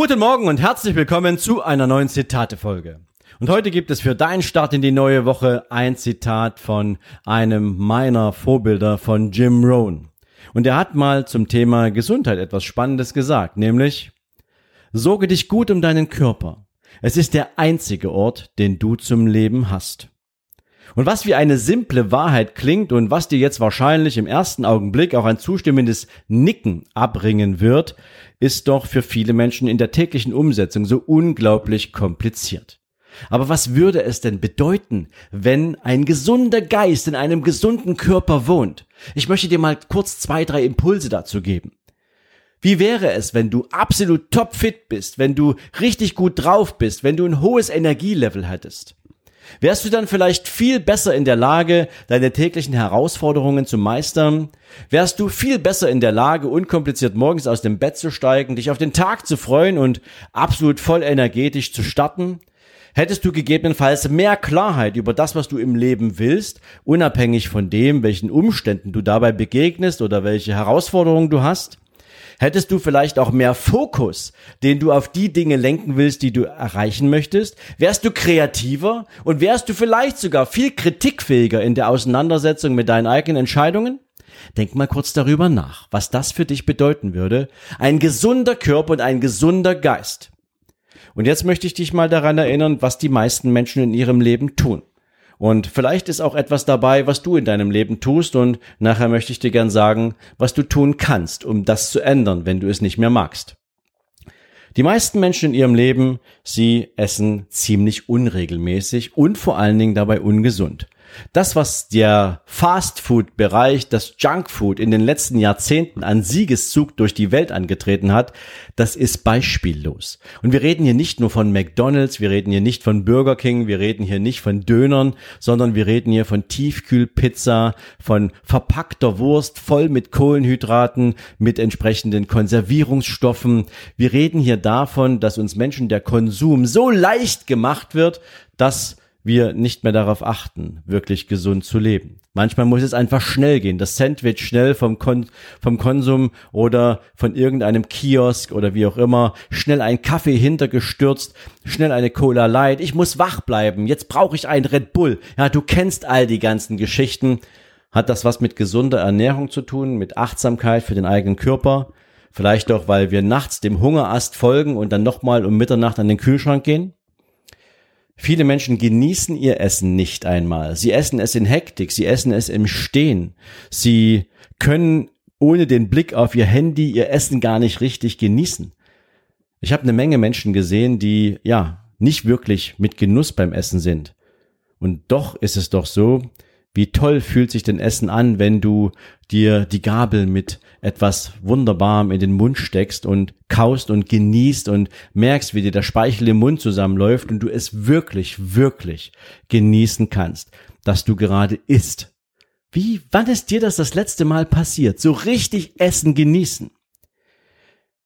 Guten Morgen und herzlich willkommen zu einer neuen Zitate-Folge. Und heute gibt es für deinen Start in die neue Woche ein Zitat von einem meiner Vorbilder von Jim Rohn. Und er hat mal zum Thema Gesundheit etwas Spannendes gesagt, nämlich Sorge dich gut um deinen Körper. Es ist der einzige Ort, den du zum Leben hast. Und was wie eine simple Wahrheit klingt und was dir jetzt wahrscheinlich im ersten Augenblick auch ein zustimmendes Nicken abbringen wird, ist doch für viele Menschen in der täglichen Umsetzung so unglaublich kompliziert. Aber was würde es denn bedeuten, wenn ein gesunder Geist in einem gesunden Körper wohnt? Ich möchte dir mal kurz zwei, drei Impulse dazu geben. Wie wäre es, wenn du absolut topfit bist, wenn du richtig gut drauf bist, wenn du ein hohes Energielevel hättest? Wärst du dann vielleicht viel besser in der Lage, deine täglichen Herausforderungen zu meistern? Wärst du viel besser in der Lage, unkompliziert morgens aus dem Bett zu steigen, dich auf den Tag zu freuen und absolut voll energetisch zu starten? Hättest du gegebenenfalls mehr Klarheit über das, was du im Leben willst, unabhängig von dem, welchen Umständen du dabei begegnest oder welche Herausforderungen du hast? Hättest du vielleicht auch mehr Fokus, den du auf die Dinge lenken willst, die du erreichen möchtest? Wärst du kreativer und wärst du vielleicht sogar viel kritikfähiger in der Auseinandersetzung mit deinen eigenen Entscheidungen? Denk mal kurz darüber nach, was das für dich bedeuten würde. Ein gesunder Körper und ein gesunder Geist. Und jetzt möchte ich dich mal daran erinnern, was die meisten Menschen in ihrem Leben tun. Und vielleicht ist auch etwas dabei, was du in deinem Leben tust und nachher möchte ich dir gern sagen, was du tun kannst, um das zu ändern, wenn du es nicht mehr magst. Die meisten Menschen in ihrem Leben, sie essen ziemlich unregelmäßig und vor allen Dingen dabei ungesund. Das, was der Fast-Food-Bereich, das Junk-Food in den letzten Jahrzehnten an Siegeszug durch die Welt angetreten hat, das ist beispiellos. Und wir reden hier nicht nur von McDonald's, wir reden hier nicht von Burger King, wir reden hier nicht von Dönern, sondern wir reden hier von Tiefkühlpizza, von verpackter Wurst voll mit Kohlenhydraten, mit entsprechenden Konservierungsstoffen. Wir reden hier davon, dass uns Menschen der Konsum so leicht gemacht wird, dass wir nicht mehr darauf achten, wirklich gesund zu leben. Manchmal muss es einfach schnell gehen. Das Sandwich schnell vom, Kon vom Konsum oder von irgendeinem Kiosk oder wie auch immer. Schnell ein Kaffee hintergestürzt, schnell eine Cola Light. Ich muss wach bleiben. Jetzt brauche ich ein Red Bull. Ja, du kennst all die ganzen Geschichten. Hat das was mit gesunder Ernährung zu tun, mit Achtsamkeit für den eigenen Körper? Vielleicht doch, weil wir nachts dem Hungerast folgen und dann nochmal um Mitternacht an den Kühlschrank gehen? Viele Menschen genießen ihr Essen nicht einmal. Sie essen es in Hektik, sie essen es im Stehen. Sie können ohne den Blick auf ihr Handy ihr Essen gar nicht richtig genießen. Ich habe eine Menge Menschen gesehen, die ja nicht wirklich mit Genuss beim Essen sind. Und doch ist es doch so, wie toll fühlt sich denn Essen an, wenn du dir die Gabel mit etwas Wunderbarem in den Mund steckst und kaust und genießt und merkst, wie dir der Speichel im Mund zusammenläuft und du es wirklich, wirklich genießen kannst, dass du gerade isst. Wie, wann ist dir das das letzte Mal passiert? So richtig Essen genießen.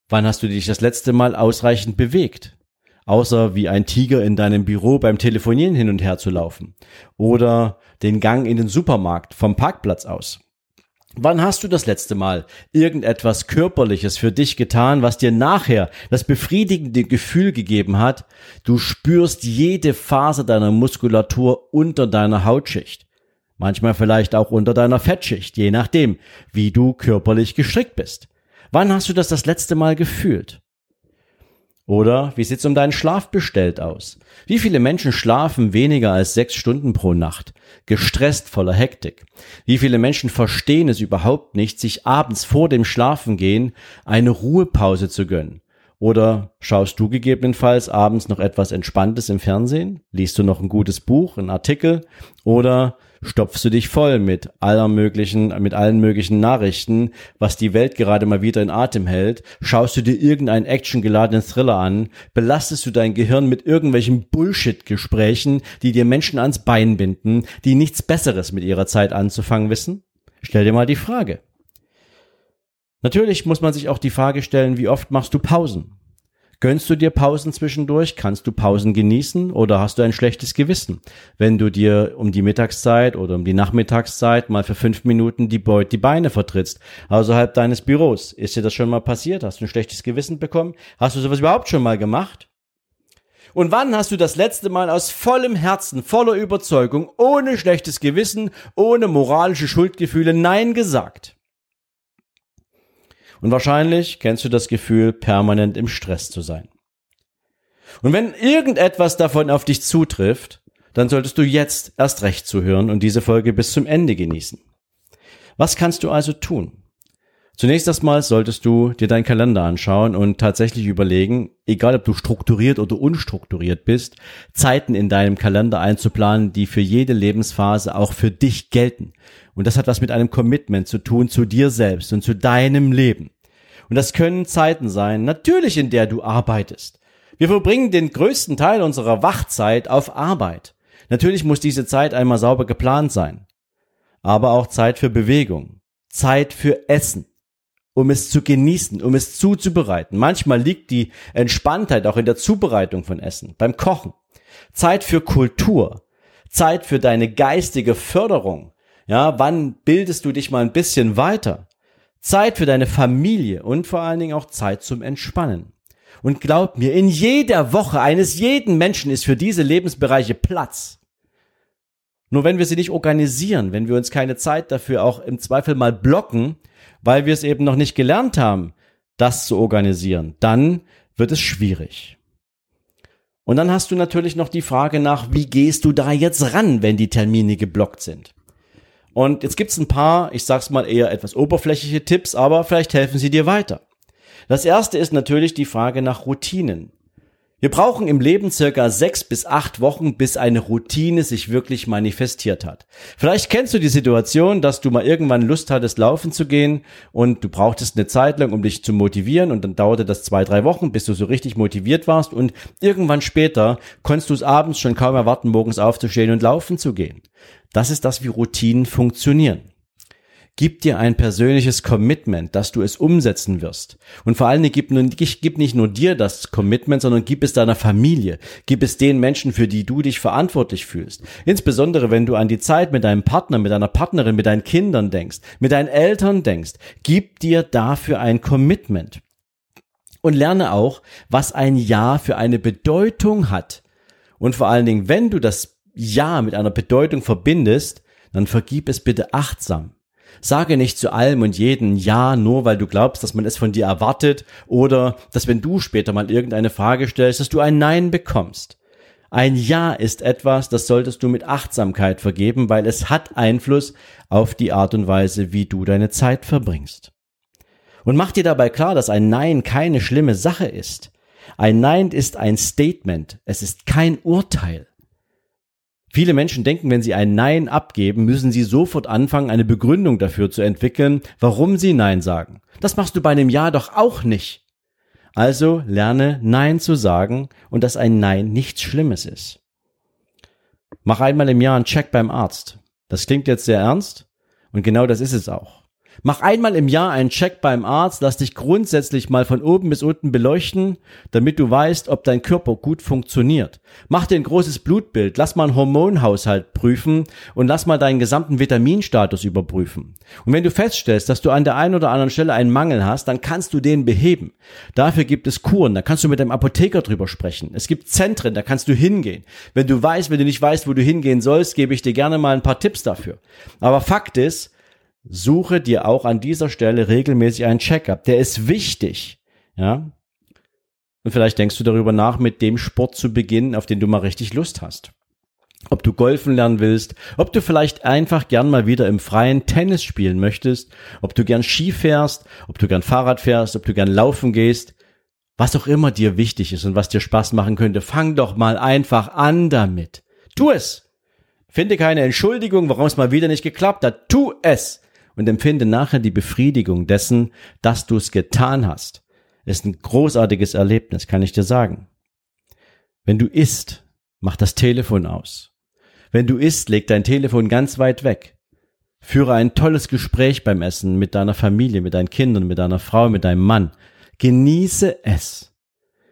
Wann hast du dich das letzte Mal ausreichend bewegt? Außer wie ein Tiger in deinem Büro beim Telefonieren hin und her zu laufen oder den Gang in den Supermarkt vom Parkplatz aus. Wann hast du das letzte Mal irgendetwas Körperliches für dich getan, was dir nachher das befriedigende Gefühl gegeben hat, du spürst jede Phase deiner Muskulatur unter deiner Hautschicht, manchmal vielleicht auch unter deiner Fettschicht, je nachdem, wie du körperlich gestrickt bist. Wann hast du das das letzte Mal gefühlt? Oder wie sieht's um deinen Schlaf bestellt aus? Wie viele Menschen schlafen weniger als sechs Stunden pro Nacht? Gestresst voller Hektik. Wie viele Menschen verstehen es überhaupt nicht, sich abends vor dem Schlafengehen eine Ruhepause zu gönnen? Oder schaust du gegebenenfalls abends noch etwas Entspanntes im Fernsehen? Liest du noch ein gutes Buch, einen Artikel? Oder stopfst du dich voll mit aller möglichen, mit allen möglichen Nachrichten, was die Welt gerade mal wieder in Atem hält? Schaust du dir irgendeinen actiongeladenen Thriller an? Belastest du dein Gehirn mit irgendwelchen Bullshit-Gesprächen, die dir Menschen ans Bein binden, die nichts Besseres mit ihrer Zeit anzufangen wissen? Stell dir mal die Frage. Natürlich muss man sich auch die Frage stellen, wie oft machst du Pausen? Gönnst du dir Pausen zwischendurch? Kannst du Pausen genießen oder hast du ein schlechtes Gewissen? Wenn du dir um die Mittagszeit oder um die Nachmittagszeit mal für fünf Minuten die, Beut, die Beine vertrittst, außerhalb deines Büros. Ist dir das schon mal passiert? Hast du ein schlechtes Gewissen bekommen? Hast du sowas überhaupt schon mal gemacht? Und wann hast du das letzte Mal aus vollem Herzen, voller Überzeugung, ohne schlechtes Gewissen, ohne moralische Schuldgefühle Nein gesagt? Und wahrscheinlich kennst du das Gefühl, permanent im Stress zu sein. Und wenn irgendetwas davon auf dich zutrifft, dann solltest du jetzt erst recht zuhören und diese Folge bis zum Ende genießen. Was kannst du also tun? Zunächst erstmal solltest du dir deinen Kalender anschauen und tatsächlich überlegen, egal ob du strukturiert oder unstrukturiert bist, Zeiten in deinem Kalender einzuplanen, die für jede Lebensphase auch für dich gelten. Und das hat was mit einem Commitment zu tun zu dir selbst und zu deinem Leben. Und das können Zeiten sein, natürlich in der du arbeitest. Wir verbringen den größten Teil unserer Wachzeit auf Arbeit. Natürlich muss diese Zeit einmal sauber geplant sein. Aber auch Zeit für Bewegung. Zeit für Essen um es zu genießen, um es zuzubereiten. Manchmal liegt die Entspanntheit auch in der Zubereitung von Essen, beim Kochen. Zeit für Kultur, Zeit für deine geistige Förderung. Ja, wann bildest du dich mal ein bisschen weiter? Zeit für deine Familie und vor allen Dingen auch Zeit zum Entspannen. Und glaub mir, in jeder Woche eines jeden Menschen ist für diese Lebensbereiche Platz. Nur wenn wir sie nicht organisieren, wenn wir uns keine Zeit dafür auch im Zweifel mal blocken, weil wir es eben noch nicht gelernt haben, das zu organisieren, dann wird es schwierig. Und dann hast du natürlich noch die Frage nach, wie gehst du da jetzt ran, wenn die Termine geblockt sind? Und jetzt gibt's ein paar, ich sag's mal eher etwas oberflächliche Tipps, aber vielleicht helfen sie dir weiter. Das erste ist natürlich die Frage nach Routinen. Wir brauchen im Leben circa sechs bis acht Wochen, bis eine Routine sich wirklich manifestiert hat. Vielleicht kennst du die Situation, dass du mal irgendwann Lust hattest, laufen zu gehen und du brauchtest eine Zeit lang, um dich zu motivieren und dann dauerte das zwei, drei Wochen, bis du so richtig motiviert warst und irgendwann später konntest du es abends schon kaum erwarten, morgens aufzustehen und laufen zu gehen. Das ist das, wie Routinen funktionieren. Gib dir ein persönliches Commitment, dass du es umsetzen wirst. Und vor allen Dingen gib, nur, gib nicht nur dir das Commitment, sondern gib es deiner Familie. Gib es den Menschen, für die du dich verantwortlich fühlst. Insbesondere, wenn du an die Zeit mit deinem Partner, mit deiner Partnerin, mit deinen Kindern denkst, mit deinen Eltern denkst. Gib dir dafür ein Commitment. Und lerne auch, was ein Ja für eine Bedeutung hat. Und vor allen Dingen, wenn du das Ja mit einer Bedeutung verbindest, dann vergib es bitte achtsam. Sage nicht zu allem und jeden Ja, nur weil du glaubst, dass man es von dir erwartet oder dass wenn du später mal irgendeine Frage stellst, dass du ein Nein bekommst. Ein Ja ist etwas, das solltest du mit Achtsamkeit vergeben, weil es hat Einfluss auf die Art und Weise, wie du deine Zeit verbringst. Und mach dir dabei klar, dass ein Nein keine schlimme Sache ist. Ein Nein ist ein Statement, es ist kein Urteil. Viele Menschen denken, wenn sie ein Nein abgeben, müssen sie sofort anfangen, eine Begründung dafür zu entwickeln, warum sie Nein sagen. Das machst du bei einem Ja doch auch nicht. Also lerne Nein zu sagen und dass ein Nein nichts Schlimmes ist. Mach einmal im Jahr einen Check beim Arzt. Das klingt jetzt sehr ernst und genau das ist es auch. Mach einmal im Jahr einen Check beim Arzt, lass dich grundsätzlich mal von oben bis unten beleuchten, damit du weißt, ob dein Körper gut funktioniert. Mach dir ein großes Blutbild, lass mal einen Hormonhaushalt prüfen und lass mal deinen gesamten Vitaminstatus überprüfen. Und wenn du feststellst, dass du an der einen oder anderen Stelle einen Mangel hast, dann kannst du den beheben. Dafür gibt es Kuren, da kannst du mit deinem Apotheker drüber sprechen. Es gibt Zentren, da kannst du hingehen. Wenn du weißt, wenn du nicht weißt, wo du hingehen sollst, gebe ich dir gerne mal ein paar Tipps dafür. Aber Fakt ist, suche dir auch an dieser Stelle regelmäßig einen Checkup. Der ist wichtig. Ja. Und vielleicht denkst du darüber nach, mit dem Sport zu beginnen, auf den du mal richtig Lust hast. Ob du golfen lernen willst, ob du vielleicht einfach gern mal wieder im freien Tennis spielen möchtest, ob du gern Ski fährst, ob du gern Fahrrad fährst, ob du gern laufen gehst. Was auch immer dir wichtig ist und was dir Spaß machen könnte, fang doch mal einfach an damit. Tu es. Finde keine Entschuldigung, warum es mal wieder nicht geklappt hat. Tu es. Und empfinde nachher die Befriedigung dessen, dass du es getan hast. Ist ein großartiges Erlebnis, kann ich dir sagen. Wenn du isst, mach das Telefon aus. Wenn du isst, leg dein Telefon ganz weit weg. Führe ein tolles Gespräch beim Essen mit deiner Familie, mit deinen Kindern, mit deiner Frau, mit deinem Mann. Genieße es.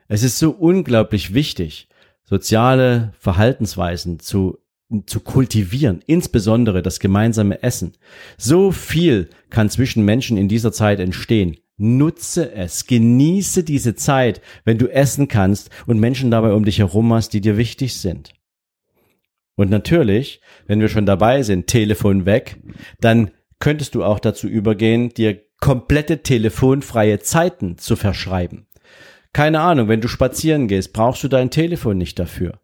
Es ist so unglaublich wichtig, soziale Verhaltensweisen zu, zu kultivieren, insbesondere das gemeinsame Essen. So viel kann zwischen Menschen in dieser Zeit entstehen. Nutze es, genieße diese Zeit, wenn du essen kannst und Menschen dabei um dich herum hast, die dir wichtig sind. Und natürlich, wenn wir schon dabei sind, Telefon weg, dann könntest du auch dazu übergehen, dir komplette telefonfreie Zeiten zu verschreiben. Keine Ahnung, wenn du spazieren gehst, brauchst du dein Telefon nicht dafür.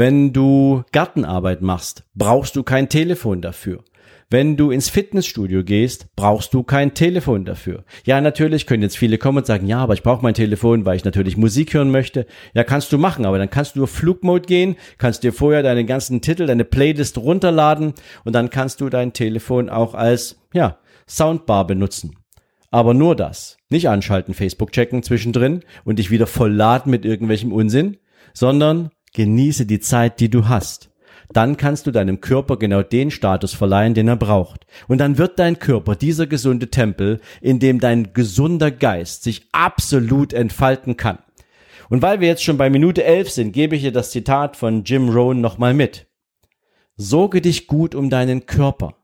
Wenn du Gartenarbeit machst, brauchst du kein Telefon dafür. Wenn du ins Fitnessstudio gehst, brauchst du kein Telefon dafür. Ja, natürlich können jetzt viele kommen und sagen, ja, aber ich brauche mein Telefon, weil ich natürlich Musik hören möchte. Ja, kannst du machen, aber dann kannst du auf Flugmode gehen, kannst dir vorher deine ganzen Titel, deine Playlist runterladen und dann kannst du dein Telefon auch als, ja, Soundbar benutzen. Aber nur das. Nicht anschalten, Facebook checken zwischendrin und dich wieder voll laden mit irgendwelchem Unsinn, sondern genieße die Zeit, die du hast dann kannst du deinem Körper genau den Status verleihen, den er braucht. Und dann wird dein Körper dieser gesunde Tempel, in dem dein gesunder Geist sich absolut entfalten kann. Und weil wir jetzt schon bei Minute 11 sind, gebe ich dir das Zitat von Jim Rohn nochmal mit. Sorge dich gut um deinen Körper.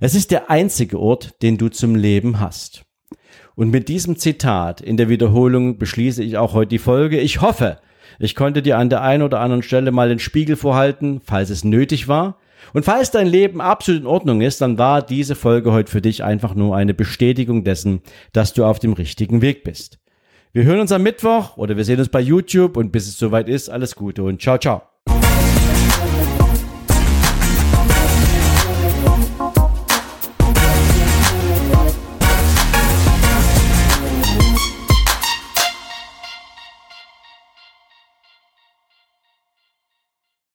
Es ist der einzige Ort, den du zum Leben hast. Und mit diesem Zitat in der Wiederholung beschließe ich auch heute die Folge. Ich hoffe, ich konnte dir an der einen oder anderen Stelle mal den Spiegel vorhalten, falls es nötig war. Und falls dein Leben absolut in Ordnung ist, dann war diese Folge heute für dich einfach nur eine Bestätigung dessen, dass du auf dem richtigen Weg bist. Wir hören uns am Mittwoch oder wir sehen uns bei YouTube und bis es soweit ist, alles Gute und ciao, ciao.